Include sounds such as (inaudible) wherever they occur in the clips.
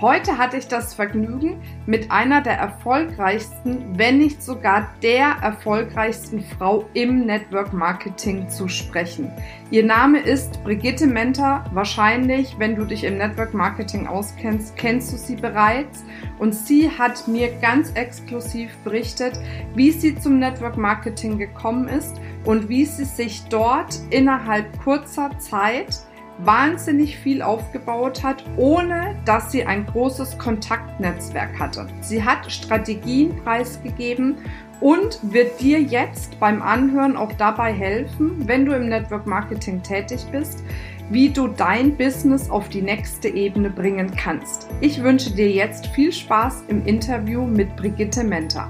Heute hatte ich das Vergnügen, mit einer der erfolgreichsten, wenn nicht sogar der erfolgreichsten Frau im Network Marketing zu sprechen. Ihr Name ist Brigitte Menter. Wahrscheinlich, wenn du dich im Network Marketing auskennst, kennst du sie bereits. Und sie hat mir ganz exklusiv berichtet, wie sie zum Network Marketing gekommen ist und wie sie sich dort innerhalb kurzer Zeit wahnsinnig viel aufgebaut hat, ohne dass sie ein großes Kontaktnetzwerk hatte. Sie hat Strategien preisgegeben und wird dir jetzt beim Anhören auch dabei helfen, wenn du im Network Marketing tätig bist, wie du dein Business auf die nächste Ebene bringen kannst. Ich wünsche dir jetzt viel Spaß im Interview mit Brigitte Menter.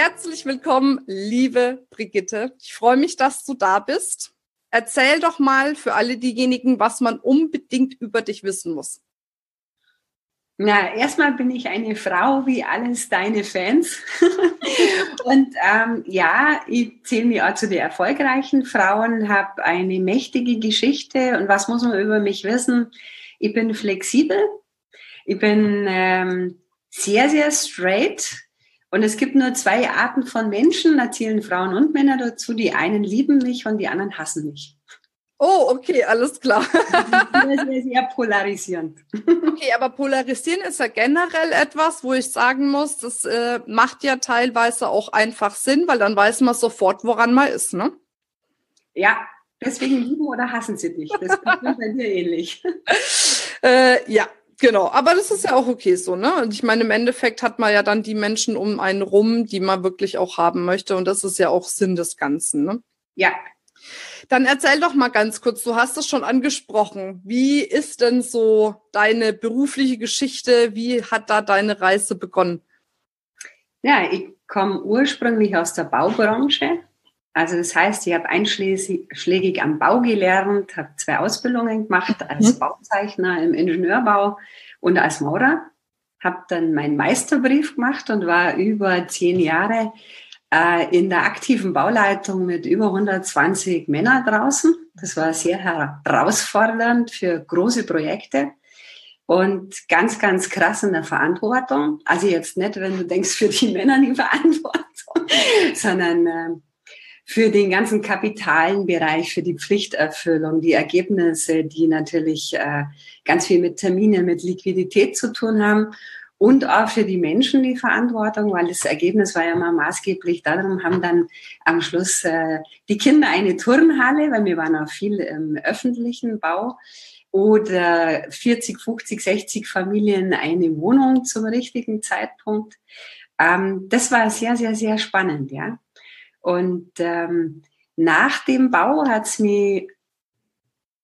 Herzlich willkommen, liebe Brigitte. Ich freue mich, dass du da bist. Erzähl doch mal für alle diejenigen, was man unbedingt über dich wissen muss. Na, erstmal bin ich eine Frau wie alles deine Fans. (laughs) und ähm, ja, ich zähle mich auch zu den erfolgreichen Frauen, habe eine mächtige Geschichte. Und was muss man über mich wissen? Ich bin flexibel, ich bin ähm, sehr, sehr straight und es gibt nur zwei Arten von Menschen, da zählen Frauen und Männer dazu. Die einen lieben mich und die anderen hassen mich. Oh, okay, alles klar. Das (laughs) ist sehr polarisierend. Okay, aber polarisieren ist ja generell etwas, wo ich sagen muss, das äh, macht ja teilweise auch einfach Sinn, weil dann weiß man sofort, woran man ist, ne? Ja, deswegen lieben oder hassen sie dich. Das ist (laughs) bei dir ähnlich. Äh, ja, Genau, aber das ist ja auch okay so, ne? Und ich meine, im Endeffekt hat man ja dann die Menschen um einen rum, die man wirklich auch haben möchte. Und das ist ja auch Sinn des Ganzen, ne? Ja. Dann erzähl doch mal ganz kurz, du hast es schon angesprochen. Wie ist denn so deine berufliche Geschichte? Wie hat da deine Reise begonnen? Ja, ich komme ursprünglich aus der Baubranche. Also das heißt, ich habe einschlägig am Bau gelernt, habe zwei Ausbildungen gemacht als mhm. Bauzeichner im Ingenieurbau und als Maurer. Habe dann meinen Meisterbrief gemacht und war über zehn Jahre äh, in der aktiven Bauleitung mit über 120 Männern draußen. Das war sehr herausfordernd für große Projekte und ganz, ganz krass in der Verantwortung. Also jetzt nicht, wenn du denkst, für die Männer die Verantwortung, (laughs) sondern äh, für den ganzen kapitalen Bereich, für die Pflichterfüllung, die Ergebnisse, die natürlich äh, ganz viel mit Terminen, mit Liquidität zu tun haben und auch für die Menschen die Verantwortung, weil das Ergebnis war ja mal maßgeblich. Darum haben dann am Schluss äh, die Kinder eine Turnhalle, weil wir waren auch viel im öffentlichen Bau oder 40, 50, 60 Familien eine Wohnung zum richtigen Zeitpunkt. Ähm, das war sehr, sehr, sehr spannend, ja. Und ähm, nach dem Bau hat es mich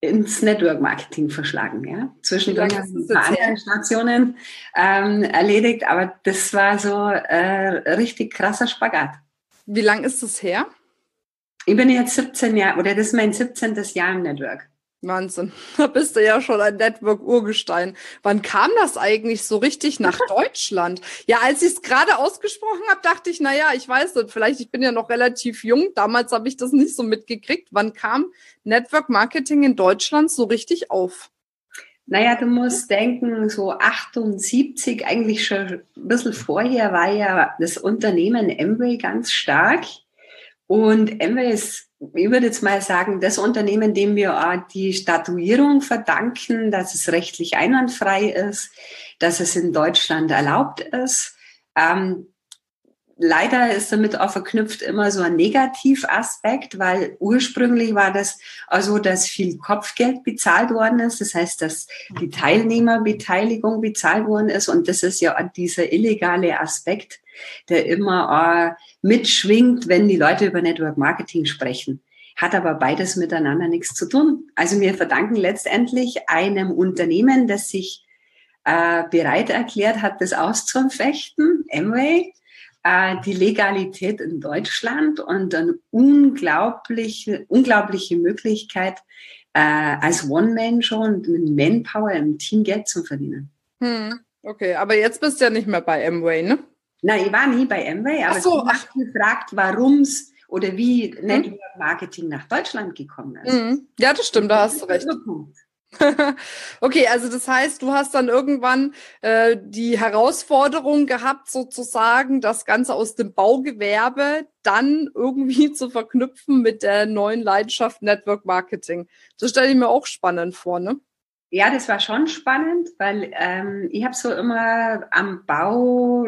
ins Network Marketing verschlagen. Ja? Zwischendurch habe ich ein paar andere Stationen ähm, erledigt, aber das war so äh, richtig krasser Spagat. Wie lang ist das her? Ich bin jetzt 17 Jahre, oder das ist mein 17. Jahr im Network. Wahnsinn. (laughs) Da bist du ja schon ein Network-Urgestein. Wann kam das eigentlich so richtig nach (laughs) Deutschland? Ja, als ich es gerade ausgesprochen habe, dachte ich, na ja, ich weiß nicht, vielleicht, ich bin ja noch relativ jung. Damals habe ich das nicht so mitgekriegt. Wann kam Network Marketing in Deutschland so richtig auf? Naja, du musst denken, so 78, eigentlich schon ein bisschen vorher war ja das Unternehmen Amway ganz stark. Und Amway ist ich würde jetzt mal sagen, das Unternehmen, dem wir die Statuierung verdanken, dass es rechtlich einwandfrei ist, dass es in Deutschland erlaubt ist. Ähm, leider ist damit auch verknüpft immer so ein Negativaspekt, weil ursprünglich war das also, dass viel Kopfgeld bezahlt worden ist. Das heißt, dass die Teilnehmerbeteiligung bezahlt worden ist. Und das ist ja dieser illegale Aspekt, der immer mitschwingt, wenn die Leute über Network Marketing sprechen. Hat aber beides miteinander nichts zu tun. Also wir verdanken letztendlich einem Unternehmen, das sich äh, bereit erklärt hat, das auszufechten, Amway, äh, die Legalität in Deutschland und eine unglaubliche, unglaubliche Möglichkeit, äh, als One-Man-Show und mit Manpower im Team Geld zu verdienen. Hm, okay, aber jetzt bist du ja nicht mehr bei Amway, ne? Nein, ich war nie bei Amway, aber so, ich habe gefragt, warum es oder wie hm? Network Marketing nach Deutschland gekommen ist. Hm. Ja, das stimmt, da hast du recht. (laughs) okay, also das heißt, du hast dann irgendwann äh, die Herausforderung gehabt, sozusagen das Ganze aus dem Baugewerbe dann irgendwie (laughs) zu verknüpfen mit der neuen Leidenschaft Network Marketing. Das stelle ich mir auch spannend vor, ne? Ja, das war schon spannend, weil ähm, ich habe so immer am Bau,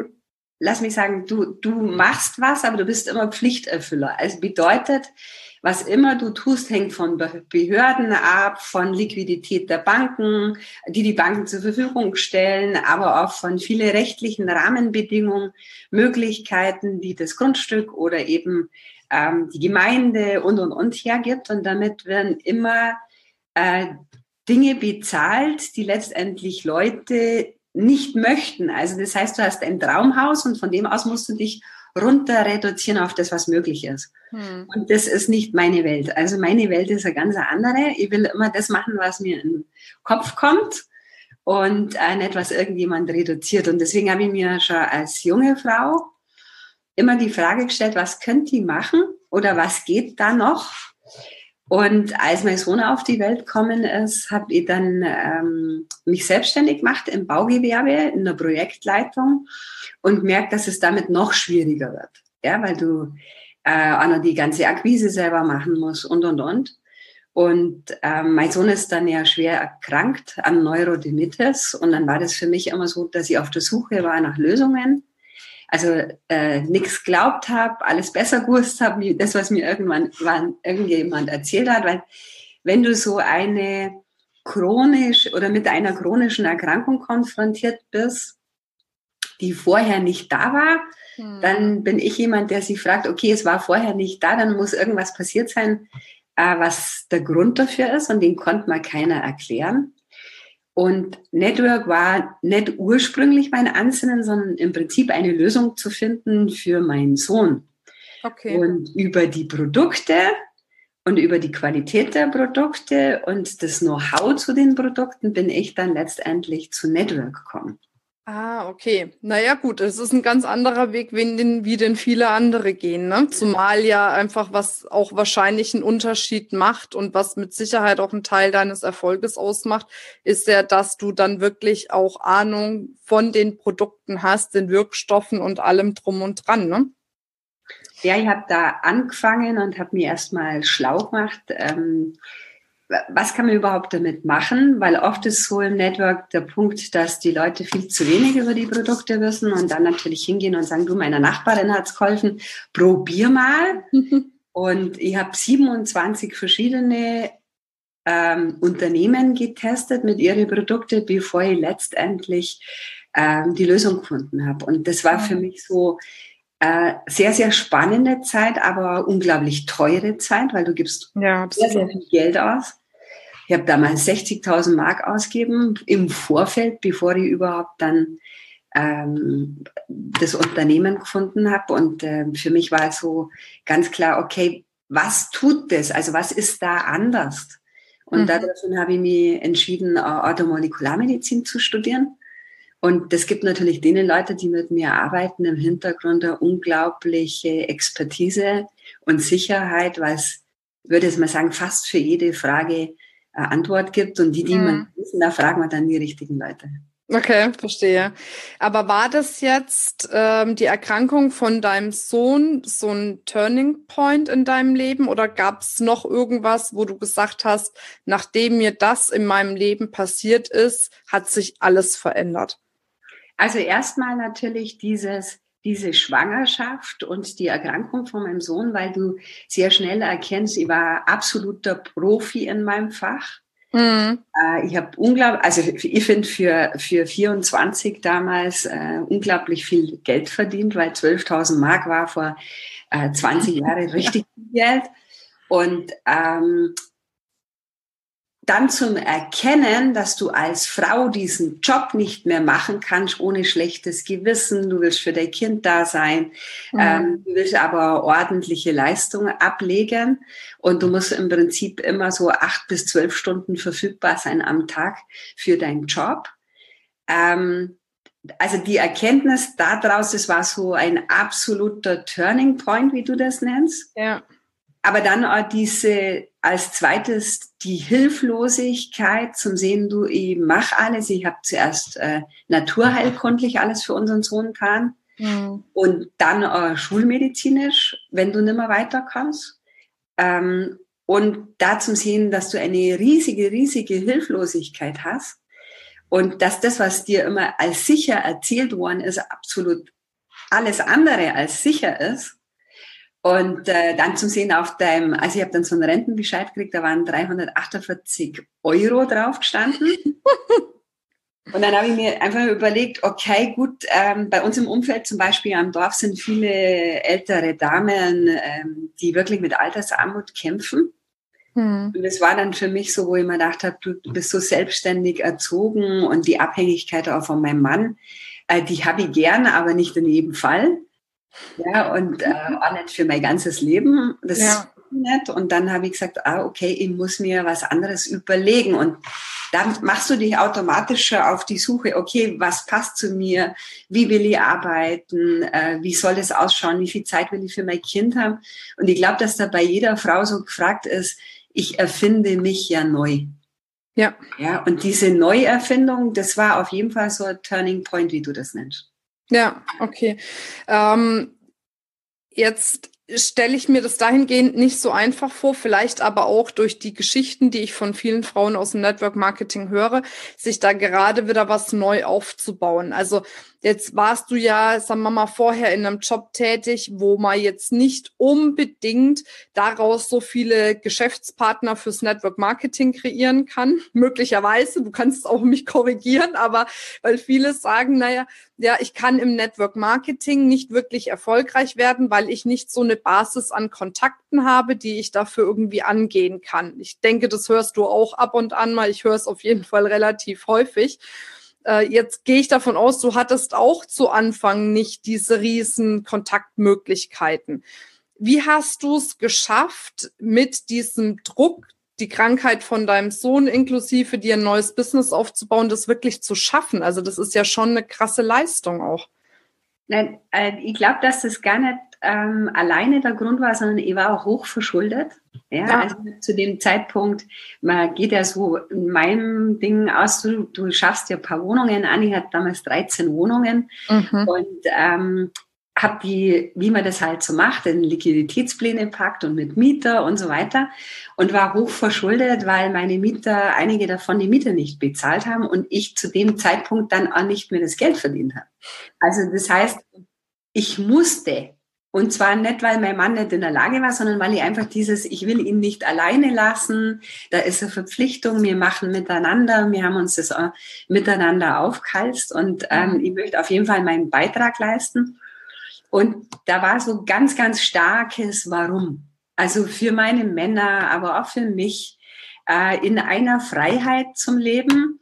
lass mich sagen, du, du machst was, aber du bist immer Pflichterfüller. Also bedeutet, was immer du tust, hängt von Behörden ab, von Liquidität der Banken, die die Banken zur Verfügung stellen, aber auch von vielen rechtlichen Rahmenbedingungen, Möglichkeiten, die das Grundstück oder eben ähm, die Gemeinde und und und hergibt. Und damit werden immer äh, Dinge bezahlt, die letztendlich Leute nicht möchten. Also das heißt, du hast ein Traumhaus und von dem aus musst du dich runter reduzieren auf das, was möglich ist. Hm. Und das ist nicht meine Welt. Also meine Welt ist eine ganz andere. Ich will immer das machen, was mir in den Kopf kommt und äh, nicht, was irgendjemand reduziert. Und deswegen habe ich mir schon als junge Frau immer die Frage gestellt, was könnt ihr machen oder was geht da noch? Und als mein Sohn auf die Welt gekommen ist, habe ich dann ähm, mich selbstständig gemacht im Baugewerbe, in der Projektleitung und merkt, dass es damit noch schwieriger wird. Ja, weil du äh, auch noch die ganze Akquise selber machen musst und, und, und. Und ähm, mein Sohn ist dann ja schwer erkrankt an Neurodermitis und dann war das für mich immer so, dass ich auf der Suche war nach Lösungen also äh, nichts glaubt habe, alles besser gewusst habe, wie das, was mir irgendwann wann, irgendjemand erzählt hat. Weil wenn du so eine chronisch oder mit einer chronischen Erkrankung konfrontiert bist, die vorher nicht da war, hm. dann bin ich jemand, der sich fragt, okay, es war vorher nicht da, dann muss irgendwas passiert sein, äh, was der Grund dafür ist und den konnte mal keiner erklären. Und Network war nicht ursprünglich mein Ansinnen, sondern im Prinzip eine Lösung zu finden für meinen Sohn. Okay. Und über die Produkte und über die Qualität der Produkte und das Know-how zu den Produkten bin ich dann letztendlich zu Network gekommen. Ah, okay. Naja, gut, es ist ein ganz anderer Weg, wie den, wie den viele andere gehen. Ne? Zumal ja einfach, was auch wahrscheinlich einen Unterschied macht und was mit Sicherheit auch ein Teil deines Erfolges ausmacht, ist ja, dass du dann wirklich auch Ahnung von den Produkten hast, den Wirkstoffen und allem drum und dran. Ne? Ja, ich habe da angefangen und habe mir erstmal schlau gemacht. Ähm, was kann man überhaupt damit machen? Weil oft ist so im Network der Punkt, dass die Leute viel zu wenig über die Produkte wissen und dann natürlich hingehen und sagen, du, meiner Nachbarin hat's geholfen, probier mal. (laughs) und ich habe 27 verschiedene ähm, Unternehmen getestet mit ihren Produkten, bevor ich letztendlich ähm, die Lösung gefunden habe. Und das war für mich so äh, sehr, sehr spannende Zeit, aber unglaublich teure Zeit, weil du gibst ja, sehr, sehr viel Geld aus. Ich habe damals 60.000 Mark ausgegeben im Vorfeld, bevor ich überhaupt dann ähm, das Unternehmen gefunden habe. Und äh, für mich war so ganz klar, okay, was tut das? Also was ist da anders? Und mhm. daraufhin habe ich mich entschieden, Automolekularmedizin zu studieren und das gibt natürlich denen Leute, die mit mir arbeiten, im Hintergrund eine unglaubliche Expertise und Sicherheit, weil es, würde ich mal sagen, fast für jede Frage eine Antwort gibt. Und die, die mhm. man wissen, da fragen wir dann die richtigen Leute. Okay, verstehe. Aber war das jetzt ähm, die Erkrankung von deinem Sohn so ein Turning Point in deinem Leben oder gab es noch irgendwas, wo du gesagt hast, nachdem mir das in meinem Leben passiert ist, hat sich alles verändert? Also erstmal natürlich dieses, diese Schwangerschaft und die Erkrankung von meinem Sohn, weil du sehr schnell erkennst, ich war absoluter Profi in meinem Fach. Mhm. Äh, ich habe unglaublich, also ich finde für, für 24 damals äh, unglaublich viel Geld verdient, weil 12.000 Mark war vor äh, 20 (laughs) Jahren richtig viel Geld. Und ähm, dann zum Erkennen, dass du als Frau diesen Job nicht mehr machen kannst ohne schlechtes Gewissen. Du willst für dein Kind da sein. Mhm. Ähm, du willst aber ordentliche Leistungen ablegen. Und du musst im Prinzip immer so acht bis zwölf Stunden verfügbar sein am Tag für deinen Job. Ähm, also die Erkenntnis daraus, das war so ein absoluter Turning Point, wie du das nennst. Ja. Aber dann auch diese, als zweites die Hilflosigkeit zum Sehen, du, ich mache alles. Ich habe zuerst äh, naturheilkundlich alles für unseren Sohn getan. Mhm. Und dann äh, schulmedizinisch, wenn du nicht mehr weiterkommst. Ähm, und da zum Sehen, dass du eine riesige, riesige Hilflosigkeit hast. Und dass das, was dir immer als sicher erzählt worden ist, absolut alles andere als sicher ist. Und äh, dann zum Sehen auf deinem, also ich habe dann so einen Rentenbescheid gekriegt, da waren 348 Euro drauf gestanden. (laughs) Und dann habe ich mir einfach überlegt, okay, gut, ähm, bei uns im Umfeld zum Beispiel am Dorf sind viele ältere Damen, ähm, die wirklich mit Altersarmut kämpfen. Hm. Und das war dann für mich so, wo ich mir gedacht habe, du, du bist so selbstständig erzogen und die Abhängigkeit auch von meinem Mann, äh, die habe ich gern, aber nicht in jedem Fall. Ja, und äh, auch nicht für mein ganzes Leben. Das ja. ist nicht. Und dann habe ich gesagt, ah, okay, ich muss mir was anderes überlegen. Und dann machst du dich automatisch auf die Suche, okay, was passt zu mir? Wie will ich arbeiten? Äh, wie soll es ausschauen? Wie viel Zeit will ich für mein Kind haben? Und ich glaube, dass da bei jeder Frau so gefragt ist, ich erfinde mich ja neu. Ja. Ja, und diese Neuerfindung, das war auf jeden Fall so ein Turning Point, wie du das nennst. Ja, okay. Ähm, jetzt stelle ich mir das dahingehend nicht so einfach vor, vielleicht aber auch durch die Geschichten, die ich von vielen Frauen aus dem Network Marketing höre, sich da gerade wieder was neu aufzubauen. Also Jetzt warst du ja, sagen wir mal, vorher in einem Job tätig, wo man jetzt nicht unbedingt daraus so viele Geschäftspartner fürs Network Marketing kreieren kann. (laughs) Möglicherweise, du kannst auch mich korrigieren, aber weil viele sagen, naja, ja, ich kann im Network Marketing nicht wirklich erfolgreich werden, weil ich nicht so eine Basis an Kontakten habe, die ich dafür irgendwie angehen kann. Ich denke, das hörst du auch ab und an mal. Ich höre es auf jeden Fall relativ häufig. Äh, jetzt gehe ich davon aus, du hattest auch zu Anfang nicht diese riesen Kontaktmöglichkeiten. Wie hast du es geschafft, mit diesem Druck, die Krankheit von deinem Sohn inklusive dir ein neues Business aufzubauen, das wirklich zu schaffen? Also das ist ja schon eine krasse Leistung auch. Nein, äh, ich glaube, dass das gar nicht ähm, alleine der Grund war, sondern ich war auch hoch verschuldet. Ja, ja. Also zu dem Zeitpunkt, man geht ja so in meinem Ding aus, du, du schaffst ja ein paar Wohnungen an. Ich hatte damals 13 Wohnungen mhm. und ähm, habe die, wie man das halt so macht, in Liquiditätspläne packt und mit Mieter und so weiter und war hoch verschuldet, weil meine Mieter, einige davon die Miete nicht bezahlt haben und ich zu dem Zeitpunkt dann auch nicht mehr das Geld verdient habe. Also das heißt, ich musste und zwar nicht, weil mein Mann nicht in der Lage war, sondern weil ich einfach dieses, ich will ihn nicht alleine lassen, da ist eine Verpflichtung, wir machen miteinander, wir haben uns das miteinander aufgehalst und ähm, ich möchte auf jeden Fall meinen Beitrag leisten. Und da war so ganz, ganz starkes Warum. Also für meine Männer, aber auch für mich, äh, in einer Freiheit zum Leben,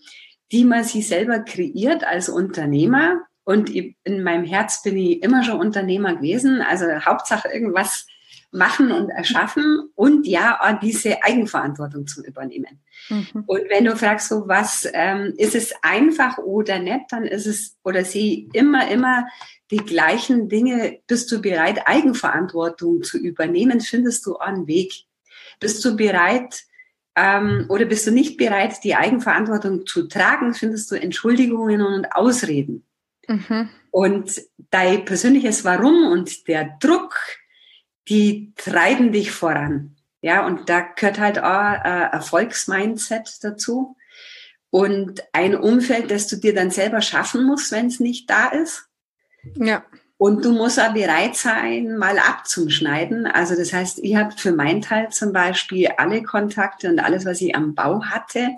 die man sich selber kreiert als Unternehmer und in meinem Herz bin ich immer schon Unternehmer gewesen. Also Hauptsache irgendwas machen und erschaffen und ja, auch diese Eigenverantwortung zu übernehmen. Mhm. Und wenn du fragst, so was, ähm, ist es einfach oder nicht, dann ist es, oder sie immer, immer die gleichen Dinge, bist du bereit, Eigenverantwortung zu übernehmen, findest du einen Weg. Bist du bereit, ähm, oder bist du nicht bereit, die Eigenverantwortung zu tragen, findest du Entschuldigungen und Ausreden. Mhm. Und dein persönliches Warum und der Druck, die treiben dich voran. Ja, und da gehört halt auch ein Erfolgsmindset dazu. Und ein Umfeld, das du dir dann selber schaffen musst, wenn es nicht da ist. Ja. Und du musst auch bereit sein, mal abzuschneiden. Also das heißt, ich habe für meinen Teil zum Beispiel alle Kontakte und alles, was ich am Bau hatte,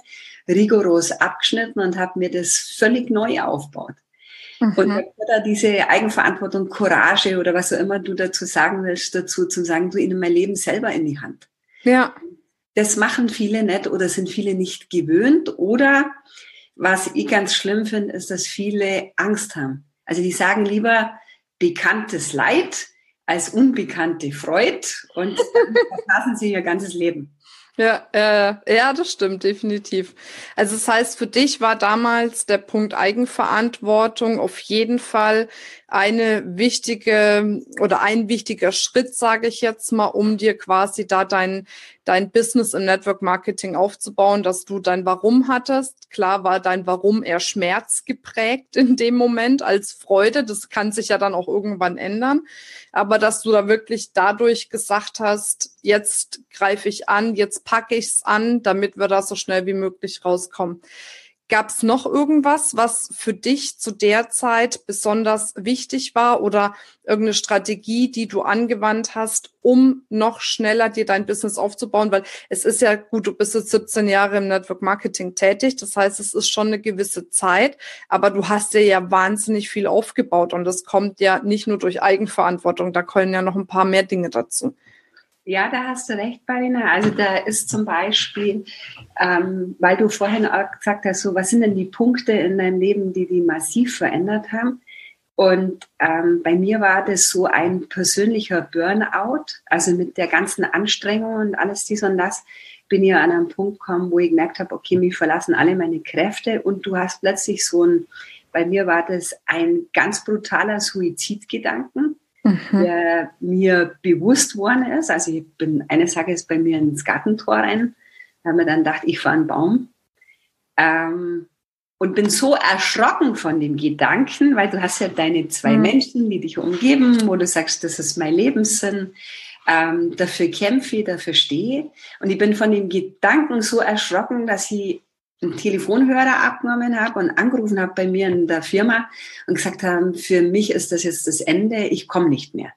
rigoros abgeschnitten und habe mir das völlig neu aufgebaut. Mhm. Und da diese Eigenverantwortung, Courage oder was auch immer du dazu sagen willst, dazu zu sagen, du in mein Leben selber in die Hand. Ja. das machen viele nicht oder sind viele nicht gewöhnt. Oder was ich ganz schlimm finde, ist, dass viele Angst haben. Also die sagen lieber bekanntes Leid als unbekannte Freud und dann (laughs) verpassen sie ihr ganzes Leben. Ja, äh, ja, das stimmt, definitiv. Also das heißt, für dich war damals der Punkt Eigenverantwortung auf jeden Fall eine wichtige oder ein wichtiger Schritt, sage ich jetzt mal, um dir quasi da dein, dein Business im Network Marketing aufzubauen, dass du dein Warum hattest. Klar war dein Warum eher Schmerz geprägt in dem Moment als Freude. Das kann sich ja dann auch irgendwann ändern. Aber dass du da wirklich dadurch gesagt hast, jetzt greife ich an, jetzt packe ich es an, damit wir da so schnell wie möglich rauskommen. Gab es noch irgendwas, was für dich zu der Zeit besonders wichtig war oder irgendeine Strategie, die du angewandt hast, um noch schneller dir dein Business aufzubauen? Weil es ist ja gut, du bist jetzt 17 Jahre im Network Marketing tätig. Das heißt, es ist schon eine gewisse Zeit, aber du hast dir ja wahnsinnig viel aufgebaut und das kommt ja nicht nur durch Eigenverantwortung. Da können ja noch ein paar mehr Dinge dazu. Ja, da hast du recht, Marina. Also da ist zum Beispiel, ähm, weil du vorhin auch gesagt hast, so was sind denn die Punkte in deinem Leben, die die massiv verändert haben? Und ähm, bei mir war das so ein persönlicher Burnout, also mit der ganzen Anstrengung und alles dies und das, bin ich an einen Punkt gekommen, wo ich gemerkt habe, okay, mich verlassen alle meine Kräfte und du hast plötzlich so ein, bei mir war das ein ganz brutaler Suizidgedanken mhm. der mir bewusst worden ist. Also ich bin eines Tages bei mir ins Gartentor rein, da haben wir dann gedacht, ich fahre einen Baum. Ähm, und bin so erschrocken von dem Gedanken, weil du hast ja deine zwei mhm. Menschen, die dich umgeben, wo du sagst, das ist mein Lebenssinn, ähm, dafür kämpfe, dafür stehe. Und ich bin von dem Gedanken so erschrocken, dass ich einen Telefonhörer abgenommen habe und angerufen habe bei mir in der Firma und gesagt haben, für mich ist das jetzt das Ende, ich komme nicht mehr.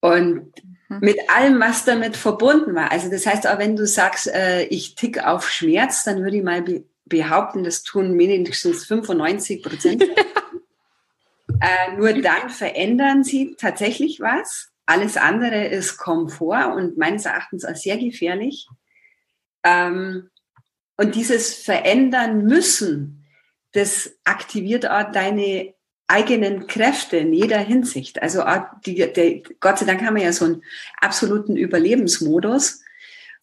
Und mhm. mit allem, was damit verbunden war. Also das heißt, auch wenn du sagst, äh, ich tick auf Schmerz, dann würde ich mal be behaupten, das tun mindestens 95 Prozent. (laughs) äh, nur dann verändern sie tatsächlich was. Alles andere ist Komfort und meines Erachtens auch sehr gefährlich. Ähm, und dieses Verändern müssen, das aktiviert auch deine eigenen Kräfte in jeder Hinsicht. Also die, der, Gott sei Dank haben wir ja so einen absoluten Überlebensmodus.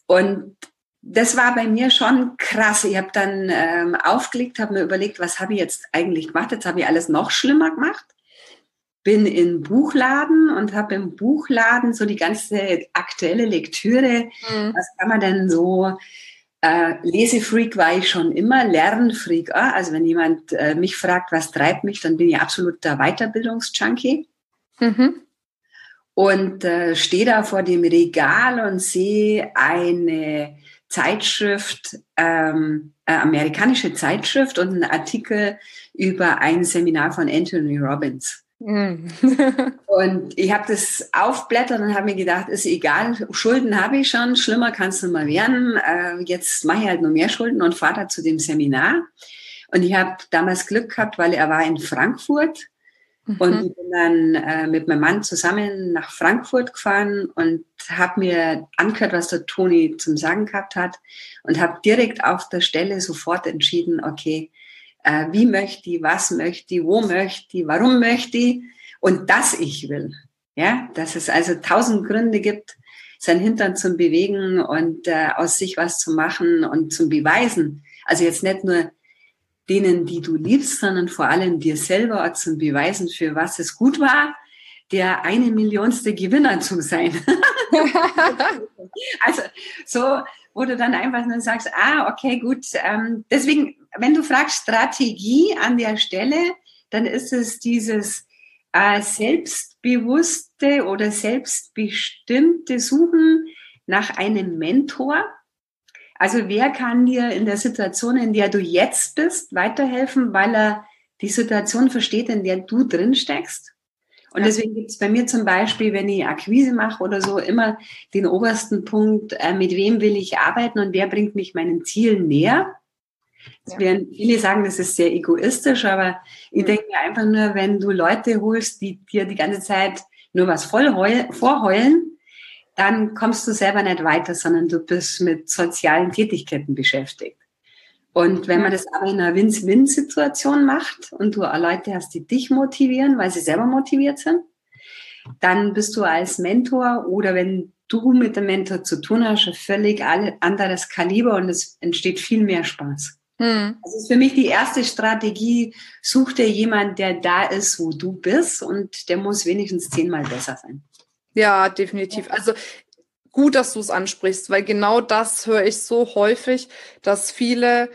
Und das war bei mir schon krass. Ich habe dann ähm, aufgelegt, habe mir überlegt, was habe ich jetzt eigentlich gemacht? Jetzt habe ich alles noch schlimmer gemacht. Bin in Buchladen und habe im Buchladen so die ganze aktuelle Lektüre. Mhm. Was kann man denn so äh, Lesefreak war ich schon immer, Lernfreak. Auch. Also wenn jemand äh, mich fragt, was treibt mich, dann bin ich absoluter Weiterbildungsjunkie. Mhm. Und äh, stehe da vor dem Regal und sehe eine Zeitschrift, ähm, äh, amerikanische Zeitschrift und einen Artikel über ein Seminar von Anthony Robbins. Mm. (laughs) und ich habe das aufblättert und habe mir gedacht, ist egal, Schulden habe ich schon, schlimmer kannst du mal werden. Äh, jetzt mache ich halt nur mehr Schulden und fahre da zu dem Seminar. Und ich habe damals Glück gehabt, weil er war in Frankfurt. Mhm. Und ich bin dann äh, mit meinem Mann zusammen nach Frankfurt gefahren und habe mir angehört, was der Toni zum Sagen gehabt hat und habe direkt auf der Stelle sofort entschieden, okay, äh, wie möchte ich, was möchte ich, wo möchte ich, warum möchte ich und dass ich will. Ja, dass es also tausend Gründe gibt, sein Hintern zum Bewegen und äh, aus sich was zu machen und zum Beweisen. Also jetzt nicht nur denen, die du liebst, sondern vor allem dir selber zum Beweisen, für was es gut war, der eine Millionste Gewinner zu sein. (laughs) also so, wo du dann einfach nur sagst, ah, okay, gut. Ähm, deswegen, wenn du fragst Strategie an der Stelle, dann ist es dieses äh, selbstbewusste oder selbstbestimmte Suchen nach einem Mentor. Also wer kann dir in der Situation, in der du jetzt bist, weiterhelfen, weil er die Situation versteht, in der du drin steckst? Und ja. deswegen gibt es bei mir zum Beispiel, wenn ich Akquise mache oder so, immer den obersten Punkt, äh, mit wem will ich arbeiten und wer bringt mich meinen Zielen näher. Ja. Werden, viele sagen, das ist sehr egoistisch, aber ich denke mir einfach nur, wenn du Leute holst, die dir die ganze Zeit nur was voll vorheulen, dann kommst du selber nicht weiter, sondern du bist mit sozialen Tätigkeiten beschäftigt. Und wenn man das aber in einer Win-Win-Situation macht und du Leute hast, die dich motivieren, weil sie selber motiviert sind, dann bist du als Mentor oder wenn du mit dem Mentor zu tun hast, ein völlig anderes Kaliber und es entsteht viel mehr Spaß. Hm. Das ist für mich die erste Strategie. Such dir jemand, der da ist, wo du bist und der muss wenigstens zehnmal besser sein. Ja, definitiv. Also gut, dass du es ansprichst, weil genau das höre ich so häufig, dass viele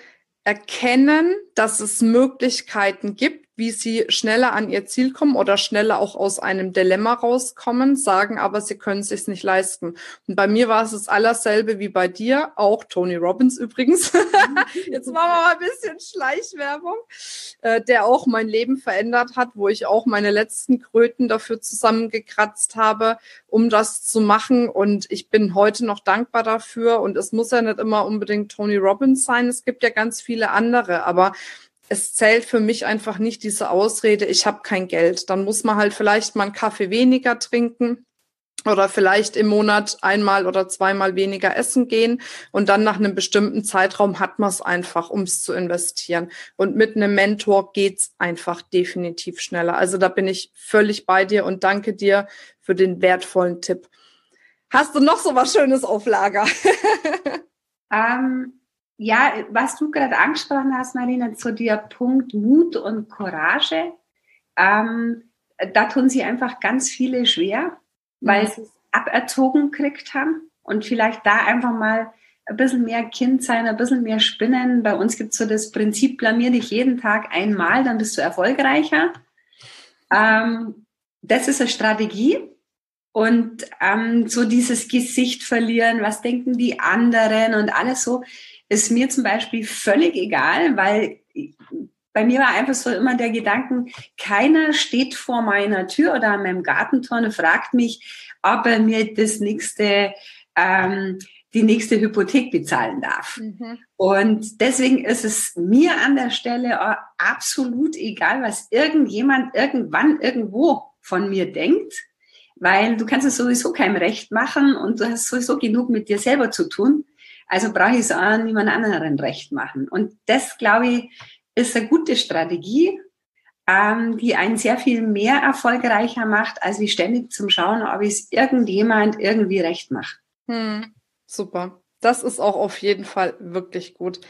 erkennen, dass es Möglichkeiten gibt, wie sie schneller an ihr Ziel kommen oder schneller auch aus einem Dilemma rauskommen, sagen aber, sie können es sich nicht leisten. Und bei mir war es das allerselbe wie bei dir, auch Tony Robbins übrigens. (laughs) Jetzt machen wir mal ein bisschen Schleichwerbung, äh, der auch mein Leben verändert hat, wo ich auch meine letzten Kröten dafür zusammengekratzt habe, um das zu machen. Und ich bin heute noch dankbar dafür. Und es muss ja nicht immer unbedingt Tony Robbins sein. Es gibt ja ganz viele andere, aber es zählt für mich einfach nicht diese Ausrede, ich habe kein Geld. Dann muss man halt vielleicht mal einen Kaffee weniger trinken oder vielleicht im Monat einmal oder zweimal weniger essen gehen und dann nach einem bestimmten Zeitraum hat man es einfach, um es zu investieren. Und mit einem Mentor geht's einfach definitiv schneller. Also da bin ich völlig bei dir und danke dir für den wertvollen Tipp. Hast du noch so was Schönes auf Lager? (laughs) ähm, ja, was du gerade angesprochen hast, Marina, so der Punkt Mut und Courage, ähm, da tun sie einfach ganz viele schwer, weil mhm. sie es aberzogen gekriegt haben und vielleicht da einfach mal ein bisschen mehr Kind sein, ein bisschen mehr spinnen. Bei uns gibt es so das Prinzip, blamier dich jeden Tag einmal, dann bist du erfolgreicher. Ähm, das ist eine Strategie. Und ähm, so dieses Gesicht verlieren, was denken die anderen und alles so, ist mir zum Beispiel völlig egal, weil bei mir war einfach so immer der Gedanken, keiner steht vor meiner Tür oder an meinem Gartentor und fragt mich, ob er mir das nächste, ähm, die nächste Hypothek bezahlen darf. Mhm. Und deswegen ist es mir an der Stelle absolut egal, was irgendjemand irgendwann irgendwo von mir denkt, weil du kannst es sowieso keinem recht machen und du hast sowieso genug mit dir selber zu tun. Also brauche ich es auch niemand anderen recht machen. Und das, glaube ich, ist eine gute Strategie, ähm, die einen sehr viel mehr erfolgreicher macht, als wie ständig zum Schauen, ob es irgendjemand irgendwie recht macht. Hm, super. Das ist auch auf jeden Fall wirklich gut.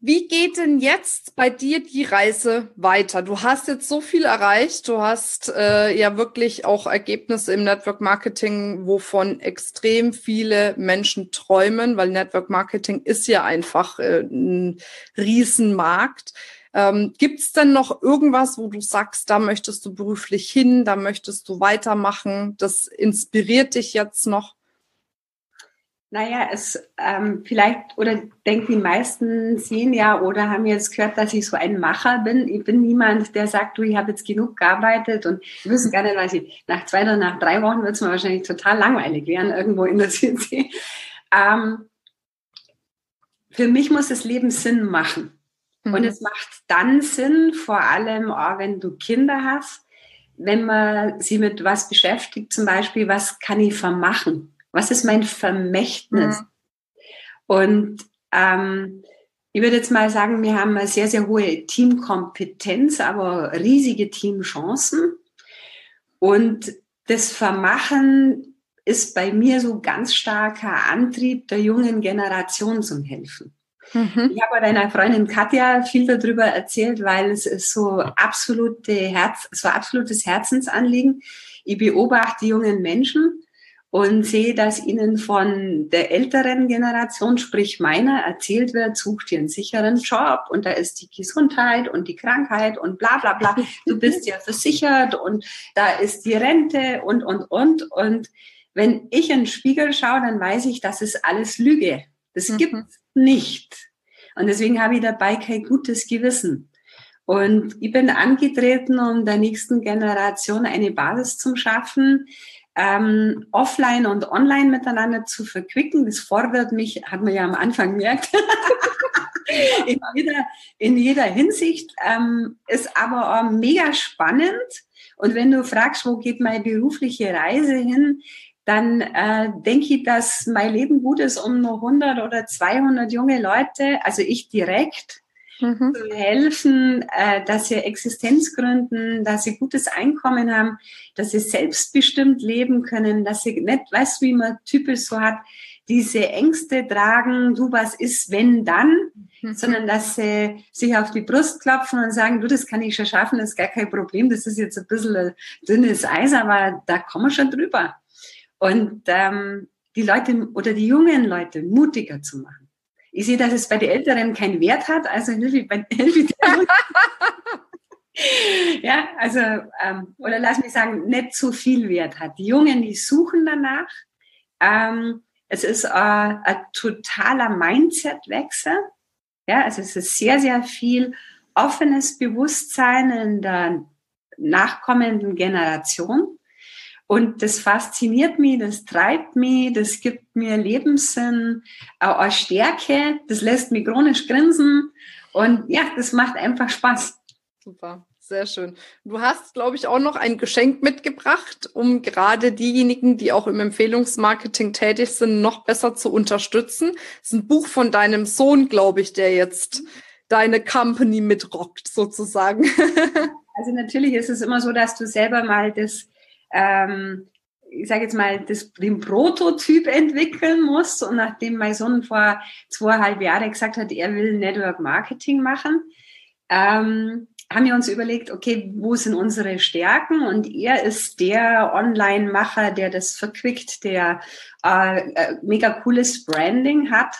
Wie geht denn jetzt bei dir die Reise weiter? Du hast jetzt so viel erreicht. Du hast äh, ja wirklich auch Ergebnisse im Network Marketing, wovon extrem viele Menschen träumen, weil Network Marketing ist ja einfach äh, ein Riesenmarkt. Ähm, Gibt es denn noch irgendwas, wo du sagst, da möchtest du beruflich hin, da möchtest du weitermachen? Das inspiriert dich jetzt noch? Naja, es ähm, vielleicht, oder denken die meisten sehen ja oder haben jetzt gehört, dass ich so ein Macher bin. Ich bin niemand, der sagt, du, ich habe jetzt genug gearbeitet und wir wissen gar nicht, was ich, nach zwei oder nach drei Wochen wird es mir wahrscheinlich total langweilig werden, irgendwo in der (laughs) City. Ähm, für mich muss das Leben Sinn machen. Mhm. Und es macht dann Sinn, vor allem auch wenn du Kinder hast, wenn man sie mit was beschäftigt, zum Beispiel, was kann ich vermachen? Was ist mein Vermächtnis? Mhm. Und ähm, ich würde jetzt mal sagen, wir haben eine sehr, sehr hohe Teamkompetenz, aber riesige Teamchancen. Und das Vermachen ist bei mir so ganz starker Antrieb der jungen Generation zum Helfen. Mhm. Ich habe deiner Freundin Katja viel darüber erzählt, weil es ist so absolute Herz, so absolutes Herzensanliegen. Ich beobachte die jungen Menschen und sehe, dass ihnen von der älteren Generation, sprich meiner, erzählt wird, such dir einen sicheren Job und da ist die Gesundheit und die Krankheit und bla bla bla. Du bist ja versichert und da ist die Rente und und und. Und wenn ich in den Spiegel schaue, dann weiß ich, das ist alles Lüge. Das mhm. gibt's nicht. Und deswegen habe ich dabei kein gutes Gewissen. Und ich bin angetreten, um der nächsten Generation eine Basis zu schaffen, ähm, offline und online miteinander zu verquicken. Das fordert mich, hat man ja am Anfang gemerkt, (laughs) in, jeder, in jeder Hinsicht, ähm, ist aber auch mega spannend. Und wenn du fragst, wo geht meine berufliche Reise hin, dann äh, denke ich, dass mein Leben gut ist, um nur 100 oder 200 junge Leute, also ich direkt, mhm. zu helfen, äh, dass sie Existenz gründen, dass sie gutes Einkommen haben, dass sie selbstbestimmt leben können, dass sie nicht, weißt wie man typisch so hat, diese Ängste tragen, du, was ist, wenn, dann, mhm. sondern dass sie sich auf die Brust klopfen und sagen, du, das kann ich schon schaffen, das ist gar kein Problem, das ist jetzt ein bisschen ein dünnes Eis, aber da kommen wir schon drüber und ähm, die Leute oder die jungen Leute mutiger zu machen. Ich sehe, dass es bei den Älteren keinen Wert hat, also (laughs) Ja, also, ähm, oder lass mich sagen, nicht so viel Wert hat. Die Jungen, die suchen danach. Ähm, es ist äh, ein totaler Mindset-Wechsel. Ja, also es ist sehr, sehr viel offenes Bewusstsein in der nachkommenden Generation. Und das fasziniert mich, das treibt mich, das gibt mir Lebenssinn, auch eine Stärke, das lässt mich chronisch grinsen. Und ja, das macht einfach Spaß. Super. Sehr schön. Du hast, glaube ich, auch noch ein Geschenk mitgebracht, um gerade diejenigen, die auch im Empfehlungsmarketing tätig sind, noch besser zu unterstützen. Das ist ein Buch von deinem Sohn, glaube ich, der jetzt deine Company mitrockt, sozusagen. (laughs) Also natürlich ist es immer so, dass du selber mal das ähm, ich sage jetzt mal, das, den Prototyp entwickeln muss. Und nachdem mein Sohn vor zweieinhalb Jahren gesagt hat, er will Network Marketing machen, ähm, haben wir uns überlegt, okay, wo sind unsere Stärken? Und er ist der Online-Macher, der das verquickt, der äh, äh, mega cooles Branding hat.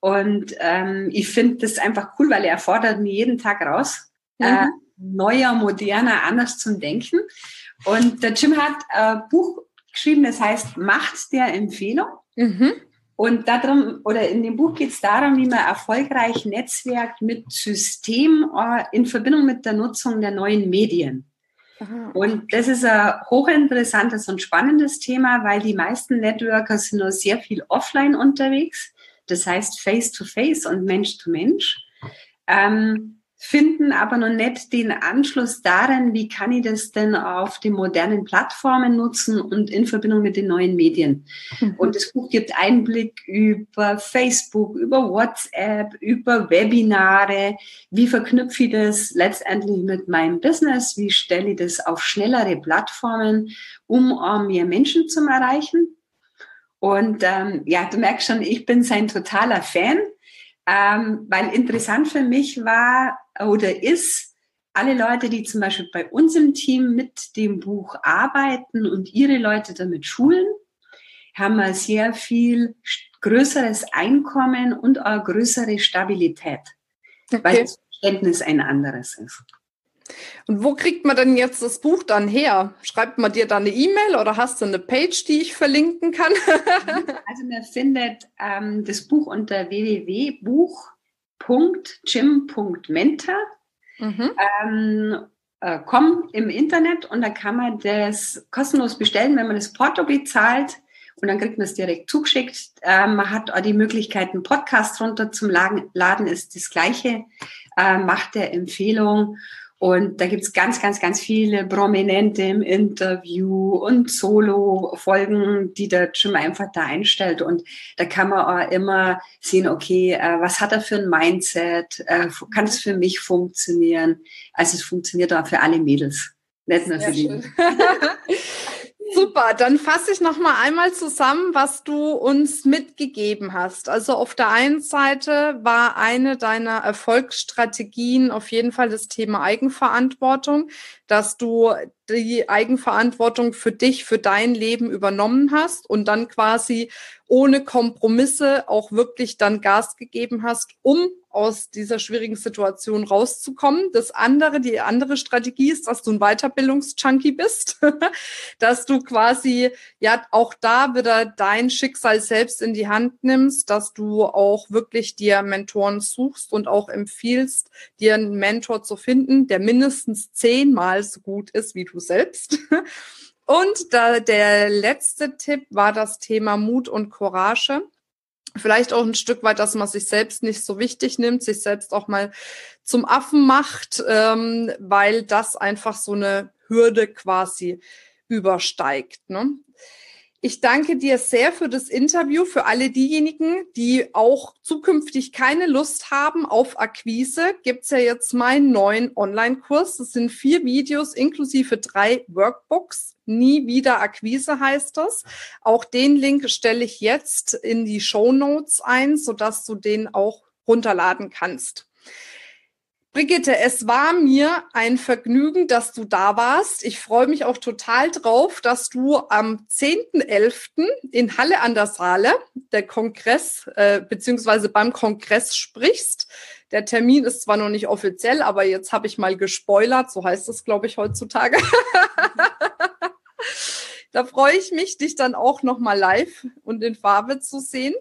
Und ähm, ich finde das einfach cool, weil er fordert mich jeden Tag raus, mhm. äh, neuer, moderner, anders zum Denken. Und der Jim hat ein Buch geschrieben, das heißt Macht der Empfehlung. Mhm. Und darum, oder in dem Buch geht es darum, wie man erfolgreich netzwerkt mit System äh, in Verbindung mit der Nutzung der neuen Medien. Aha. Und das ist ein hochinteressantes und spannendes Thema, weil die meisten Networker sind nur sehr viel offline unterwegs. Das heißt face to face und Mensch to Mensch. Ähm, finden aber noch nicht den Anschluss darin, wie kann ich das denn auf den modernen Plattformen nutzen und in Verbindung mit den neuen Medien. Mhm. Und das Buch gibt Einblick über Facebook, über WhatsApp, über Webinare. Wie verknüpfe ich das letztendlich mit meinem Business? Wie stelle ich das auf schnellere Plattformen, um mehr Menschen zu erreichen? Und ähm, ja, du merkst schon, ich bin sein totaler Fan. Ähm, weil interessant für mich war oder ist, alle Leute, die zum Beispiel bei uns im Team mit dem Buch arbeiten und ihre Leute damit schulen, haben ein sehr viel größeres Einkommen und auch größere Stabilität, okay. weil das Verständnis ein anderes ist. Und wo kriegt man denn jetzt das Buch dann her? Schreibt man dir dann eine E-Mail oder hast du eine Page, die ich verlinken kann? (laughs) also man findet ähm, das Buch unter www.buch.gym.mentor. Mhm. Ähm, äh, kommen im Internet und da kann man das kostenlos bestellen, wenn man das Porto bezahlt und dann kriegt man es direkt zugeschickt. Ähm, man hat auch die Möglichkeit, einen Podcast runter zum Laden, ist das gleiche, äh, macht der Empfehlung und da gibt's ganz, ganz, ganz viele Prominente im Interview und Solo-Folgen, die der Jim einfach da einstellt. Und da kann man auch immer sehen, okay, äh, was hat er für ein Mindset? Äh, kann es für mich funktionieren? Also es funktioniert auch für alle Mädels. Nicht nur für die. (laughs) Super, dann fasse ich noch mal einmal zusammen, was du uns mitgegeben hast. Also auf der einen Seite war eine deiner Erfolgsstrategien auf jeden Fall das Thema Eigenverantwortung, dass du die Eigenverantwortung für dich, für dein Leben übernommen hast und dann quasi ohne Kompromisse auch wirklich dann Gas gegeben hast, um aus dieser schwierigen Situation rauszukommen. Das andere, die andere Strategie ist, dass du ein Weiterbildungsjunkie bist, (laughs) dass du quasi ja auch da wieder dein Schicksal selbst in die Hand nimmst, dass du auch wirklich dir Mentoren suchst und auch empfiehlst, dir einen Mentor zu finden, der mindestens zehnmal so gut ist wie du selbst. (laughs) Und da, der letzte Tipp war das Thema Mut und Courage. Vielleicht auch ein Stück weit, dass man sich selbst nicht so wichtig nimmt, sich selbst auch mal zum Affen macht, ähm, weil das einfach so eine Hürde quasi übersteigt. Ne? Ich danke dir sehr für das Interview. Für alle diejenigen, die auch zukünftig keine Lust haben auf Akquise, gibt's ja jetzt meinen neuen Online-Kurs. Das sind vier Videos inklusive drei Workbooks. Nie wieder Akquise heißt das. Auch den Link stelle ich jetzt in die Show Notes ein, sodass du den auch runterladen kannst. Brigitte, es war mir ein Vergnügen, dass du da warst. Ich freue mich auch total drauf, dass du am 10.11. in Halle an der Saale der Kongress äh, beziehungsweise beim Kongress sprichst. Der Termin ist zwar noch nicht offiziell, aber jetzt habe ich mal gespoilert, so heißt es, glaube ich, heutzutage. (laughs) da freue ich mich, dich dann auch noch mal live und in Farbe zu sehen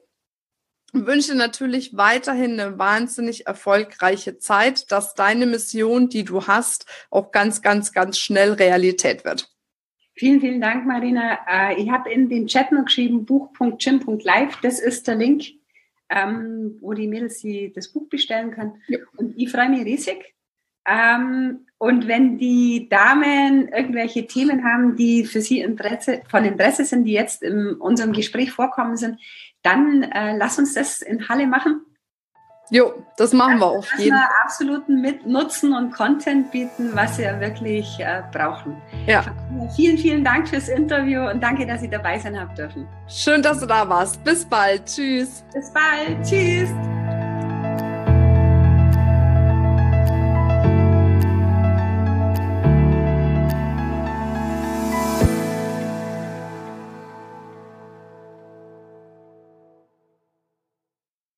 wünsche natürlich weiterhin eine wahnsinnig erfolgreiche Zeit, dass deine Mission, die du hast, auch ganz, ganz, ganz schnell Realität wird. Vielen, vielen Dank, Marina. Äh, ich habe in den Chat noch geschrieben, buch.gym.live. Das ist der Link, ähm, wo die Mädels sie das Buch bestellen können. Ja. Und ich freue mich riesig. Ähm, und wenn die Damen irgendwelche Themen haben, die für sie Interesse, von Interesse sind, die jetzt in unserem Gespräch vorkommen sind, dann äh, lass uns das in Halle machen. Jo, das machen wir auf jeden Fall. absoluten Mit Nutzen und Content bieten, was wir wirklich äh, brauchen. Ja. Vielen, vielen Dank fürs Interview und danke, dass Sie dabei sein habt dürfen. Schön, dass du da warst. Bis bald. Tschüss. Bis bald. Tschüss.